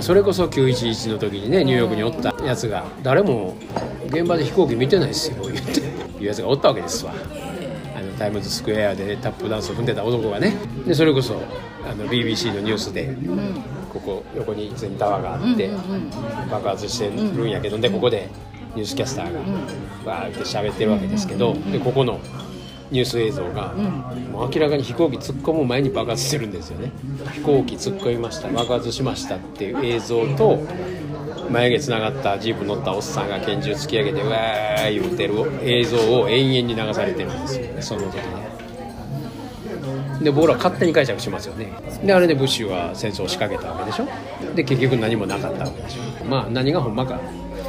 それこそ911の時にねニューヨークにおったやつが誰も現場で飛行機見てないですよ言って。いうやつがおったわけですわ。あのタイムズスクエアでタップダンスを踏んでた男がね。でそれこそあの BBC のニュースで、ここ横にツインタワーがあって、爆発してるんやけどでここでニュースキャスターがバーって喋ってるわけですけどでここのニュース映像が、もう明らかに飛行機突っ込む前に爆発してるんですよね。飛行機突っ込みました爆発しましたっていう映像と眉毛つながったジープ乗ったおっさんが拳銃突き上げてうわー言うてる映像を延々に流されてるんですよねその時ね。で僕らは勝手に解釈しますよね。であれでブッシュは戦争を仕掛けたわけでしょ。で結局何もなかったわけでしょ。まあ何がほんまか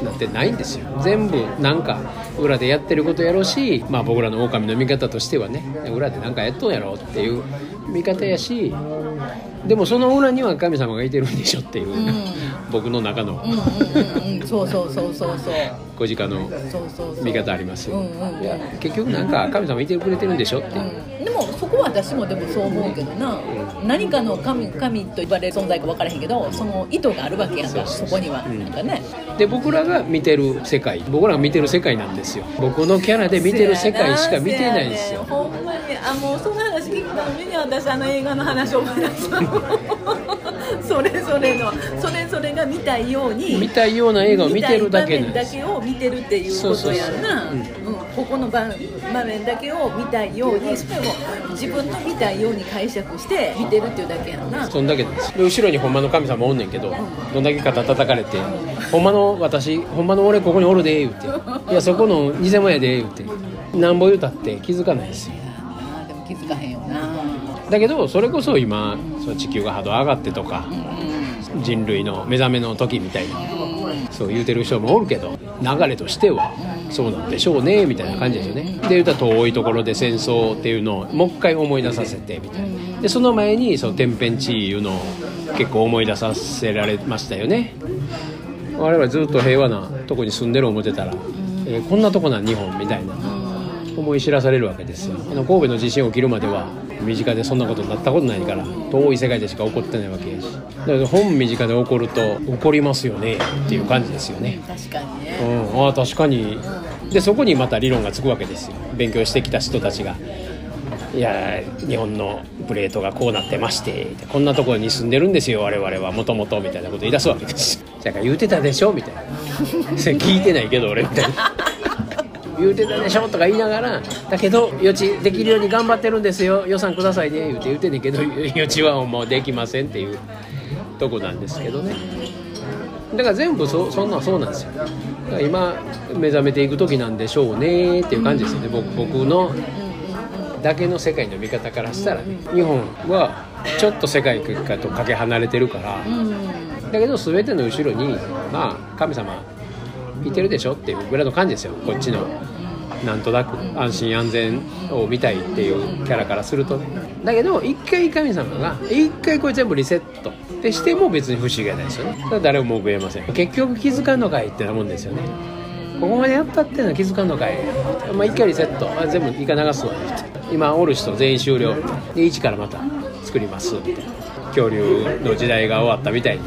なんてないんですよ。全部なんか裏でやってることやろうしまあ僕らの狼の見方としてはね裏で何かやっとんやろっていう見方やしでもその裏には神様がいてるんでしょっていう、僕の中の。うんうんうんうん。そうそうそうそうそう。小鹿のそうそうそう見方ありますよ、うんうんうん。いや結局なんか神様いてくれてるんでしょっていう、でもそこは私もでもそう思うけどな、何かの神神と言われる存在か分からへんけどその意図があるわけやんかそこには、なんかね。で僕らが見てる世界僕らが見てる世界なんですよ。僕のキャラで見てる世界しか見てないんですよ。ほんまにあもうその話聞くたびに私あの映画の話を思い出す それぞれのそれぞれが見たいように見たいような映画を見てるだけだけを見てるっていうことやんな。ここの場場面だけを見たいようにそれを自分の見たいように解釈して見てるっていうだけやんな。そんだけです。で後ろにほんまの神様おんねんけどどんだけ肩叩かれて「ほんまの私ほんまの俺ここにおるで」言うて「いやそこの偽物やで」言うて。なんぼ言うたって気づかないですよ気づかへんよな。だけどそれこそ今その地球が波動上がってとか人類の目覚めの時みたいなそう言うてる人もおるけど流れとしてはそうなんでしょうねみたいな感じですよね。で言うたら遠いところで戦争っていうのをもう一回思い出させてみたいな。でその前にその天変地異いうのを結構思い出させられましたよね。我々ずっと平和なとこに住んでる思ってたら、えーこんなとこなん日本みたいな。思い知らされるわけですよ。あの神戸の地震起きるまでは身近でそんなことになったことないから遠い世界でしか起こってないわけやし。だから本身近で起こると起こりますよねっていう感じですよね。確かにうねん。ああ確かに。でそこにまた理論がつくわけですよ。勉強してきた人たちが。いや日本のプレートがこうなってましてこんなところに住んでるんですよ我々は。もともとみたいなこと言い出すわけですだから言うてたでしょみたいな。聞いてないけど俺みたいな言うてたでしょとか言いながらだけど予知できるように頑張ってるんですよ。予算くださいね。言うて言うてんねんけど 予知はもうできませんっていうとこなんですけどね。だから全部そそんなんそうなんですよ。だから今目覚めていく時なんでしょうねっていう感じですよね。僕僕のだけの世界の見方からしたらね。日本はちょっと世界とかけ離れてるから。だけど全ての後ろにまあ神様いてるでしょっていうぐらいの感じですよ。こっちのなんとなく安心安全を見たいっていうキャラからすると。ねだけど一回神様が一回これ全部リセットってしても別に不思議はないですよね。誰も文句言えません。結局気づかんのかいってなもんですよね。ここまでやったっていうのは気づかんのかい。まあ一回リセット。あ全部イカ流すわ今おる人全員終了。で一からまた作りますって。恐竜の時代が終わったみたいに。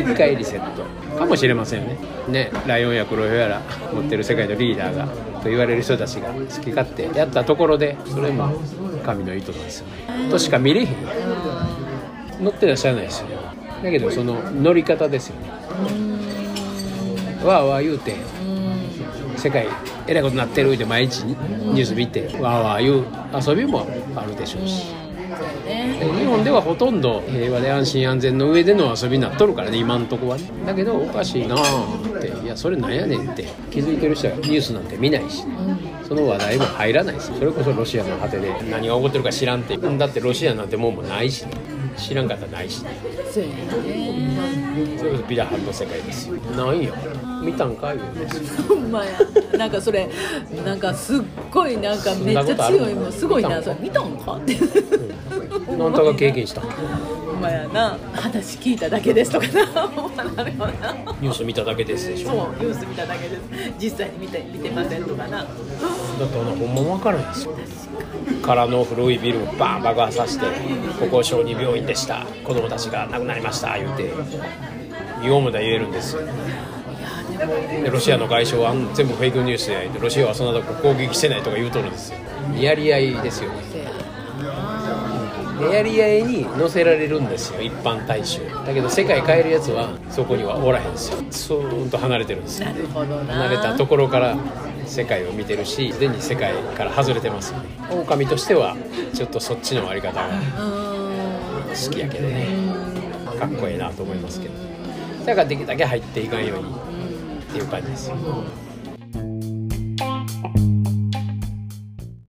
一回リセット。かもしれませんよね。ね。ライオンや黒ヒョウやら持ってる世界のリーダーがと言われる人たちが好き勝手やったところでそれも神の意図なんですよね。としか見れへん乗ってらっしゃらないですよね。だけどその乗り方ですよね。わーわー言うて世界えらいことなってるって毎日ニュース見てわーわー言う遊びもあるでしょうし日本ではほとんど平和で安心安全の上での遊びになっとるからね今んとこはね。だけどおかしいなーっていやそれなんやねんって気づいてる人はニュースなんて見ないし、その話題も入らないしそれこそロシアの果てで何が起こってるか知らんってだってロシアなんてもんもないし、知らんかったらないし、そうやね。それこそビラハンの世界ですよ。なんや見たんか言うんですよほんまや。なんかそれなんかすっごいなんかめっちゃ強いもん。すごいなそれ。見たんか？ってなんたが経験した。ほんまやな。話聞いただけですとかな。ほんまなるほどなニュース見ただけですでしょ。そうニュース見ただけです。実際に見て見てませんとかな。だってあのほんま分からないですよ。空の古いビルをバーン爆破させてここ小児病院でした。子供たちが亡くなりました言うて。言おうもだ言えるんですよ。でロシアの外相はあん全部フェイクニュースでロシアはそんなとこ攻撃してないとか言うとるんですよ。やり合いですよねせややり合いに乗せられるんですよ一般大衆。だけど世界変えるやつはそこにはおらへんですよスーンと離れてるんですよ。なるほどな。離れたところから世界を見てるしすでに世界から外れてますよね。狼としてはちょっとそっちのあり方が好きやけどね。かっこええなと思いますけど。だからできるだけ入っていかんようにっていう感じですよ